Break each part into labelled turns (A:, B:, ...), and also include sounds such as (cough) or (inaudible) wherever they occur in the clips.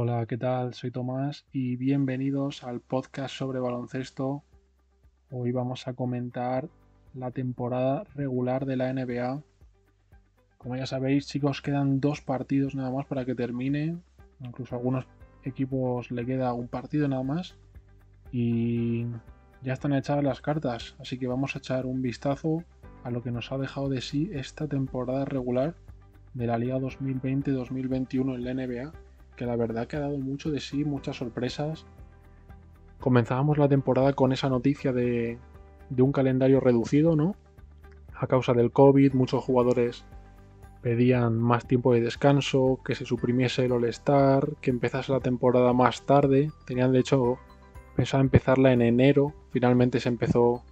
A: Hola, ¿qué tal? Soy Tomás y bienvenidos al podcast sobre baloncesto. Hoy vamos a comentar la temporada regular de la NBA. Como ya sabéis, chicos, quedan dos partidos nada más para que termine. Incluso a algunos equipos le queda un partido nada más. Y ya están echadas las cartas, así que vamos a echar un vistazo a lo que nos ha dejado de sí esta temporada regular de la Liga 2020-2021 en la NBA que la verdad que ha dado mucho de sí, muchas sorpresas. Comenzábamos la temporada con esa noticia de, un calendario reducido, ¿no? A causa del COVID, muchos jugadores pedían más tiempo de descanso, que se suprimiese el All-Star, que empezase la temporada más tarde. Tenían de hecho pensado empezarla en enero, finalmente se empezó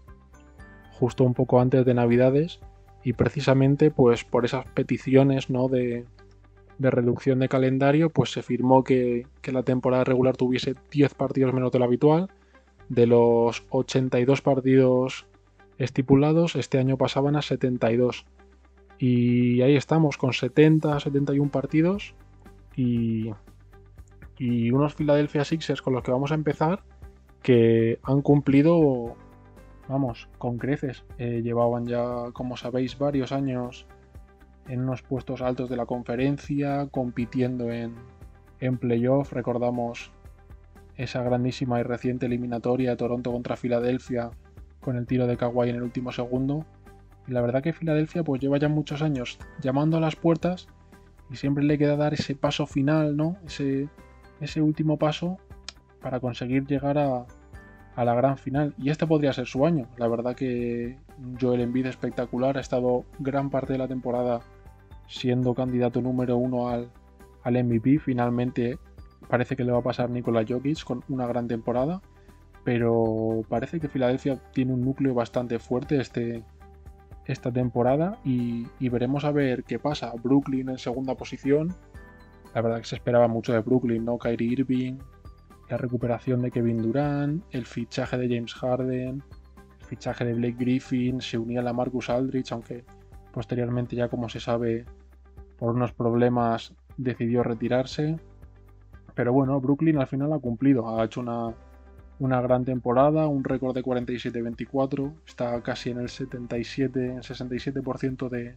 A: justo un poco antes de Navidades y precisamente pues por esas peticiones, ¿no? De, de reducción de calendario, pues se firmó que, la temporada regular tuviese 10 partidos menos de lo habitual. De los 82 partidos estipulados, este año pasaban a 72. Y ahí estamos, con 70, 71 partidos. Y, y unos Philadelphia Sixers con los que vamos a empezar, que han cumplido, vamos, con creces. Eh, llevaban ya, como sabéis, varios años en unos puestos altos de la conferencia, compitiendo en, en playoff. Recordamos esa grandísima y reciente eliminatoria de Toronto contra Filadelfia con el tiro de Kawhi en el último segundo. Y la verdad que Filadelfia pues lleva ya muchos años llamando a las puertas y siempre le queda dar ese paso final, ¿no? Ese, ese último paso para conseguir llegar a, a la gran final. Y este podría ser su año. La verdad que Joel Embiid espectacular, ha estado gran parte de la temporada siendo candidato número uno al, al MVP. Finalmente parece que le va a pasar Nikola Jokic con una gran temporada. Pero parece que Filadelfia tiene un núcleo bastante fuerte este, esta temporada y, veremos a ver qué pasa. Brooklyn en segunda posición. La verdad que se esperaba mucho de Brooklyn, ¿no? Kyrie Irving, la recuperación de Kevin Durant, el fichaje de James Harden, el fichaje de Blake Griffin, se unía a Marcus Aldrich, aunque posteriormente ya como se sabe por unos problemas decidió retirarse. Pero bueno, Brooklyn al final ha cumplido, ha hecho una, una gran temporada, un récord de 47-24, está casi en el 77, 67% de,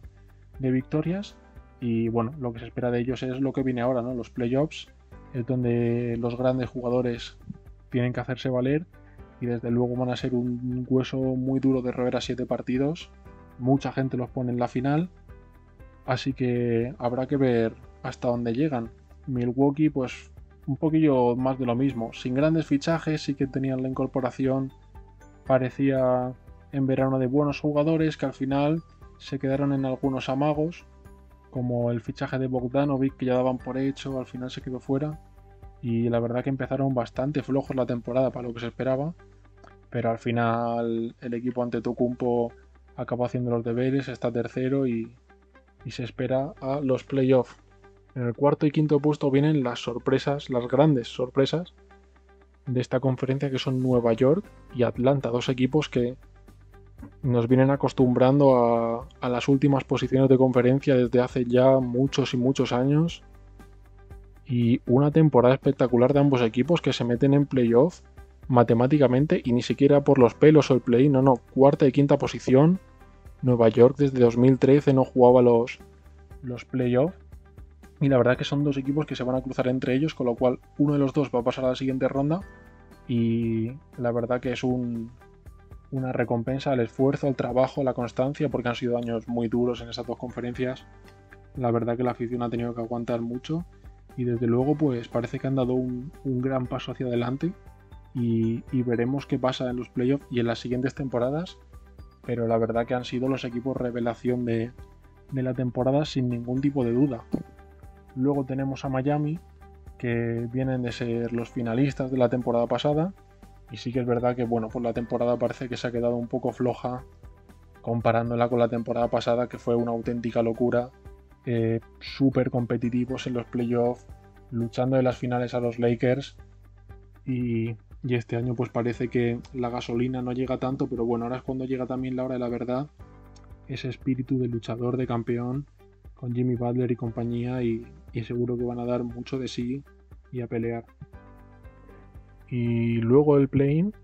A: de victorias. Y bueno, lo que se espera de ellos es lo que viene ahora, ¿no? Los playoffs, es donde los grandes jugadores tienen que hacerse valer y desde luego van a ser un hueso muy duro de roer a siete partidos. Mucha gente los pone en la final Así que habrá que ver hasta dónde llegan. Milwaukee, pues un poquillo más de lo mismo. Sin grandes fichajes, sí que tenían la incorporación, parecía en verano de buenos jugadores que al final se quedaron en algunos amagos, como el fichaje de Bogdanovic que ya daban por hecho, al final se quedó fuera. Y la verdad que empezaron bastante flojos la temporada para lo que se esperaba. Pero al final el equipo ante Tocumpo acabó haciendo los deberes, está tercero y, y se espera a los playoffs. En el cuarto y quinto puesto vienen las sorpresas, las grandes sorpresas de esta conferencia que son Nueva York y Atlanta, dos equipos que nos vienen acostumbrando a, las últimas posiciones de conferencia desde hace ya muchos y muchos años. Y una temporada espectacular de ambos equipos que se meten en playoff matemáticamente y ni siquiera por los pelos o el play, no, no, cuarta y quinta posición Nueva York desde 2013 no jugaba los, los playoffs. Y la verdad que son dos equipos que se van a cruzar entre ellos, con lo cual uno de los dos va a pasar a la siguiente ronda. Y la verdad que es un, una recompensa al esfuerzo, al trabajo, a la constancia, porque han sido años muy duros en esas dos conferencias. La verdad que la afición ha tenido que aguantar mucho. Y desde luego, pues parece que han dado un, gran paso hacia adelante. Y, y veremos qué pasa en los playoffs y en las siguientes temporadas pero la verdad que han sido los equipos revelación de, la temporada sin ningún tipo de duda. Luego tenemos a Miami, que vienen de ser los finalistas de la temporada pasada. Y sí que es verdad que, bueno, pues la temporada parece que se ha quedado un poco floja comparándola con la temporada pasada, que fue una auténtica locura. Eh, súper competitivos en los playoffs, luchando en las finales a los Lakers. Y y este año pues parece que la gasolina no llega tanto, pero bueno, ahora es cuando llega también la hora de la verdad, ese espíritu de luchador, de campeón, con Jimmy Butler y compañía, y, seguro que van a dar mucho de sí y a pelear. Y luego el play-in,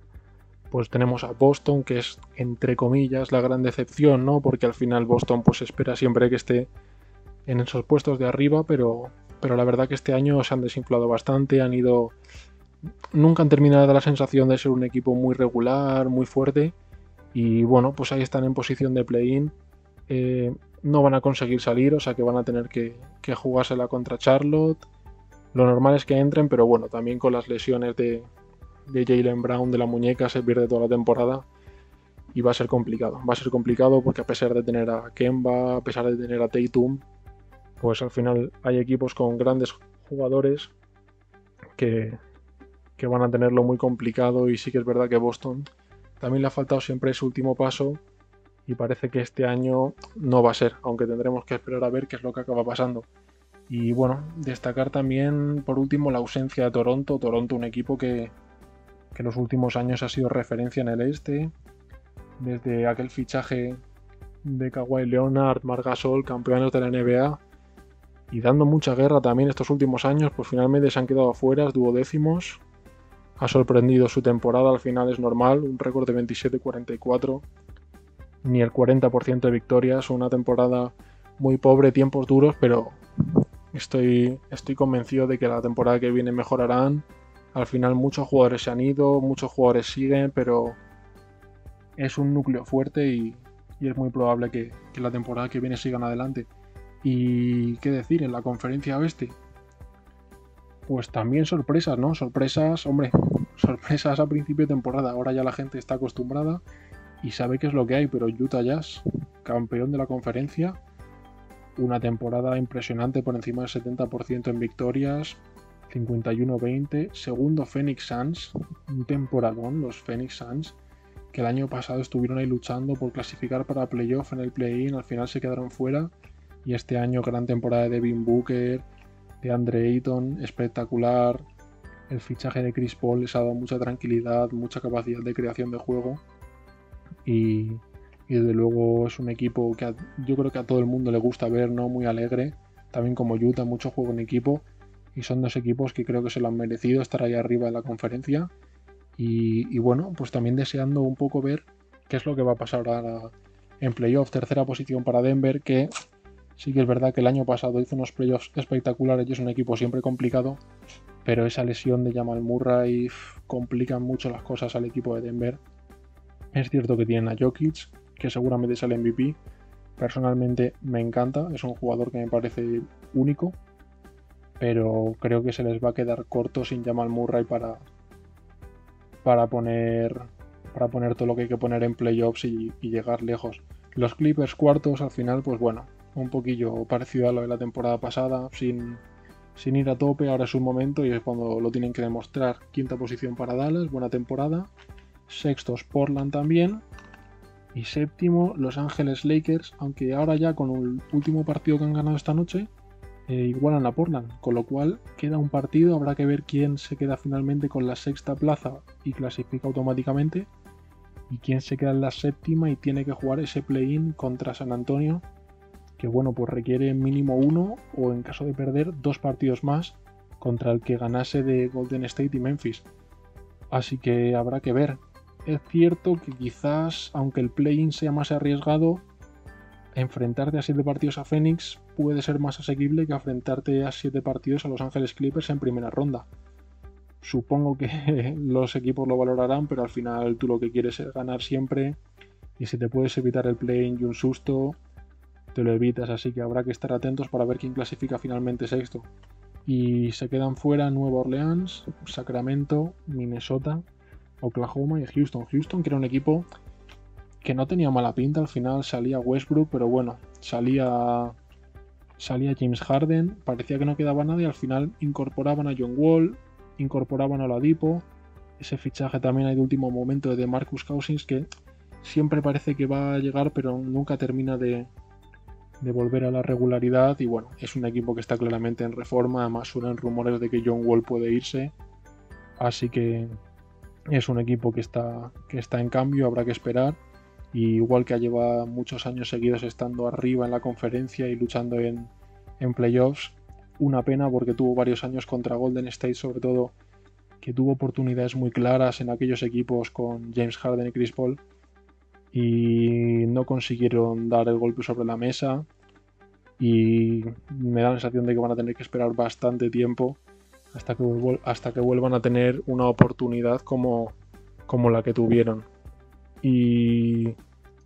A: pues tenemos a Boston, que es entre comillas la gran decepción, ¿no? Porque al final Boston pues espera siempre que esté en esos puestos de arriba, pero, pero la verdad que este año se han desinflado bastante, han ido... Nunca han terminado de dar la sensación de ser un equipo muy regular, muy fuerte, y bueno, pues ahí están en posición de play-in. Eh, no van a conseguir salir, o sea que van a tener que, que jugársela contra Charlotte. Lo normal es que entren, pero bueno, también con las lesiones de, de Jalen Brown de la muñeca se pierde toda la temporada y va a ser complicado. Va a ser complicado porque a pesar de tener a Kemba, a pesar de tener a Tatum, pues al final hay equipos con grandes jugadores que, que van a tenerlo muy complicado y sí que es verdad que Boston también le ha faltado siempre ese último paso y parece que este año no va a ser, aunque tendremos que esperar a ver qué es lo que acaba pasando. Y bueno, destacar también por último la ausencia de Toronto. Toronto, un equipo que, que en los últimos años ha sido referencia en el este, desde aquel fichaje de Kawhi Leonard, Margasol, campeones de la NBA, y dando mucha guerra también estos últimos años, pues finalmente se han quedado afuera, duodécimos. Ha sorprendido su temporada, al final es normal, un récord de 27-44, ni el 40% de victorias, una temporada muy pobre, tiempos duros, pero estoy, estoy convencido de que la temporada que viene mejorarán. Al final muchos jugadores se han ido, muchos jugadores siguen, pero es un núcleo fuerte y, es muy probable que, que la temporada que viene sigan adelante. Y qué decir, en la conferencia oeste, pues también sorpresas, ¿no? Sorpresas, hombre, (laughs) sorpresas a principio de temporada. Ahora ya la gente está acostumbrada y sabe qué es lo que hay, pero Utah Jazz, campeón de la conferencia, una temporada impresionante por encima del 70% en victorias, 51-20. Segundo Phoenix Suns, un temporadón, los Phoenix Suns, que el año pasado estuvieron ahí luchando por clasificar para playoff en el play-in, al final se quedaron fuera. Y este año gran temporada de Devin Booker, de Andre Ayton, espectacular. El fichaje de Chris Paul les ha dado mucha tranquilidad, mucha capacidad de creación de juego. Y, desde luego es un equipo que yo creo que a todo el mundo le gusta ver, ¿no? Muy alegre. También como Utah, mucho juego en equipo. Y son dos equipos que creo que se lo han merecido estar ahí arriba en la conferencia. Y, bueno, pues también deseando un poco ver qué es lo que va a pasar ahora en playoff. Tercera posición para Denver, que sí que es verdad que el año pasado hizo unos playoffs espectaculares y es un equipo siempre complicado. Pero esa lesión de Jamal Murray complica mucho las cosas al equipo de Denver. Es cierto que tienen a Jokic, que seguramente sale MVP. Personalmente me encanta, es un jugador que me parece único, pero creo que se les va a quedar corto sin Jamal Murray para, para poner para poner todo lo que hay que poner en playoffs y, llegar lejos. Los Clippers cuartos al final, pues bueno, un poquillo parecido a lo de la temporada pasada, sin, sin ir a tope, ahora es un momento y es cuando lo tienen que demostrar. Quinta posición para Dallas, buena temporada. Sextos Portland también. Y séptimo, Los Ángeles Lakers, aunque ahora ya con el último partido que han ganado esta noche, eh, igualan a Portland. Con lo cual queda un partido, habrá que ver quién se queda finalmente con la sexta plaza y clasifica automáticamente. Y quién se queda en la séptima y tiene que jugar ese play-in contra San Antonio. Que bueno, pues requiere mínimo uno o en caso de perder dos partidos más contra el que ganase de Golden State y Memphis. Así que habrá que ver es cierto que quizás, aunque el play-in sea más arriesgado, enfrentarte a 7 partidos a Phoenix puede ser más asequible que enfrentarte a 7 partidos a Los Ángeles Clippers en primera ronda. Supongo que (laughs) los equipos lo valorarán, pero al final tú lo que quieres es ganar siempre. Y si te puedes evitar el play-in y un susto, te lo evitas. Así que habrá que estar atentos para ver quién clasifica finalmente sexto. Y se quedan fuera Nueva Orleans, Sacramento, Minnesota, Oklahoma y Houston. Houston, que era un equipo que no tenía mala pinta, al final salía Westbrook, pero bueno, salía, salía James Harden, parecía que no quedaba nadie, al final incorporaban a John Wall, incorporaban a Ladipo, ese fichaje también hay de último momento de Marcus Cousins que siempre parece que va a llegar, pero nunca termina de, de volver a la regularidad y bueno, es un equipo que está claramente en reforma, además suenan rumores de que John Wall puede irse, así que es un equipo que está, que está en cambio, habrá que esperar. Y igual que lleva muchos años seguidos estando arriba en la conferencia y luchando en, en playoffs, una pena porque tuvo varios años contra Golden State, sobre todo, que tuvo oportunidades muy claras en aquellos equipos con James Harden y Chris Paul y no consiguieron dar el golpe sobre la mesa y me da la sensación de que van a tener que esperar bastante tiempo hasta que, hasta que vuelvan a tener una oportunidad como, como la que tuvieron. Y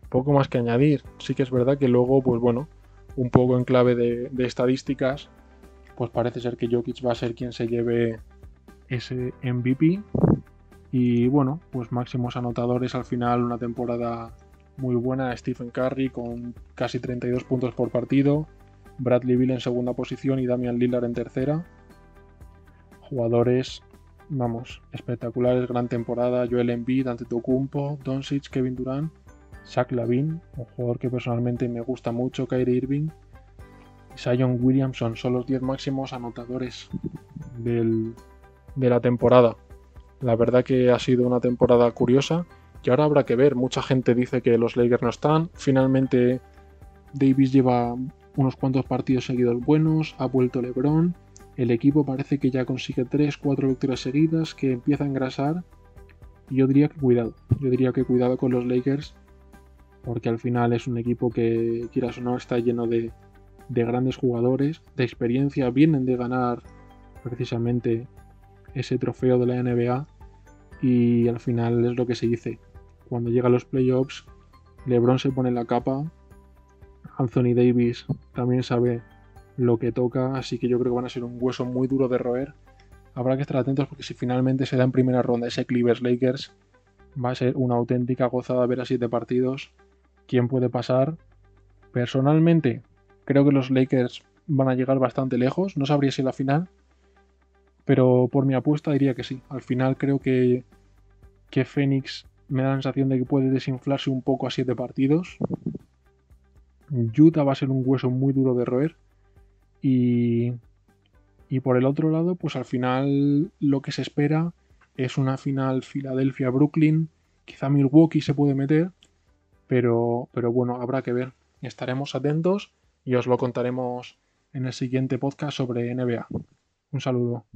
A: poco más que añadir. Sí que es verdad que luego, pues bueno, un poco en clave de, estadísticas, pues parece ser que Jokic va a ser quien se lleve ese MVP. Y bueno, pues máximos anotadores al final, una temporada muy buena. Stephen Curry con casi 32 puntos por partido. Bradley Bill en segunda posición y Damian Lillard en tercera. Jugadores, vamos, espectaculares, gran temporada. Joel Embiid, Antetokounmpo, Doncic, Kevin Durant, Zach Lavin, un jugador que personalmente me gusta mucho, Kyrie Irving, Sion Williamson son los 10 máximos anotadores de la temporada. La verdad que ha sido una temporada curiosa y ahora habrá que ver. Mucha gente dice que los Lakers no están. Finalmente Davis lleva unos cuantos partidos seguidos buenos, ha vuelto LeBron. El equipo parece que ya consigue 3-4 victorias seguidas, que empieza a engrasar. Y yo diría que cuidado. Yo diría que cuidado con los Lakers porque al final es un equipo que, quieras o no, está lleno de, grandes jugadores, de experiencia, vienen de ganar precisamente ese trofeo de la NBA y al final es lo que se dice. Cuando llega a los playoffs, LeBron se pone la capa, Anthony Davis también sabe lo que toca, así que yo creo que van a ser un hueso muy duro de roer. Habrá que estar atentos porque si finalmente se da en primera ronda ese Clippers Lakers, va a ser una auténtica gozada ver a siete partidos quién puede pasar. Personalmente, creo que los Lakers van a llegar bastante lejos. No sabría si la final, pero por mi apuesta diría que sí. Al final creo que, que Phoenix me da la sensación de que puede desinflarse un poco a siete partidos. Utah va a ser un hueso muy duro de roer. Y, y por el otro lado, pues al final lo que se espera es una final Filadelfia-Brooklyn. Quizá Milwaukee se puede meter pero, pero bueno, habrá que ver. Estaremos atentos y os lo contaremos en el siguiente podcast sobre NBA. Un saludo.